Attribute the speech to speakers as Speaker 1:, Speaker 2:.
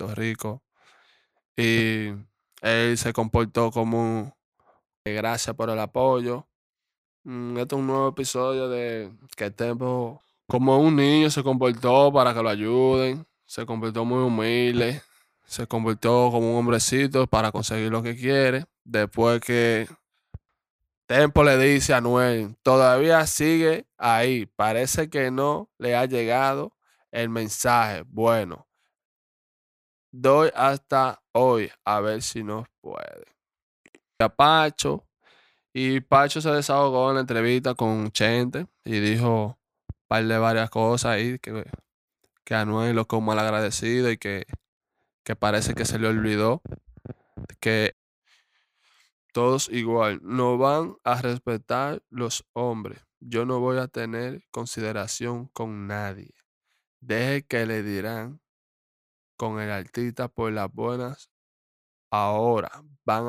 Speaker 1: Puerto Rico. Y él se comportó como gracias por el apoyo. Mm, este es un nuevo episodio de que Tempo, como un niño, se comportó para que lo ayuden. Se comportó muy humilde. Se comportó como un hombrecito para conseguir lo que quiere. Después que Tempo le dice a Noel, todavía sigue ahí. Parece que no le ha llegado el mensaje. Bueno, doy hasta hoy a ver si nos puede. A Pacho. Y Pacho se desahogó en la entrevista con Chente y dijo par de varias cosas ahí que, que Anuel lo como mal agradecido y que, que parece que se le olvidó que todos igual no van a respetar los hombres. Yo no voy a tener consideración con nadie. Deje que le dirán con el artista por las buenas. Ahora van a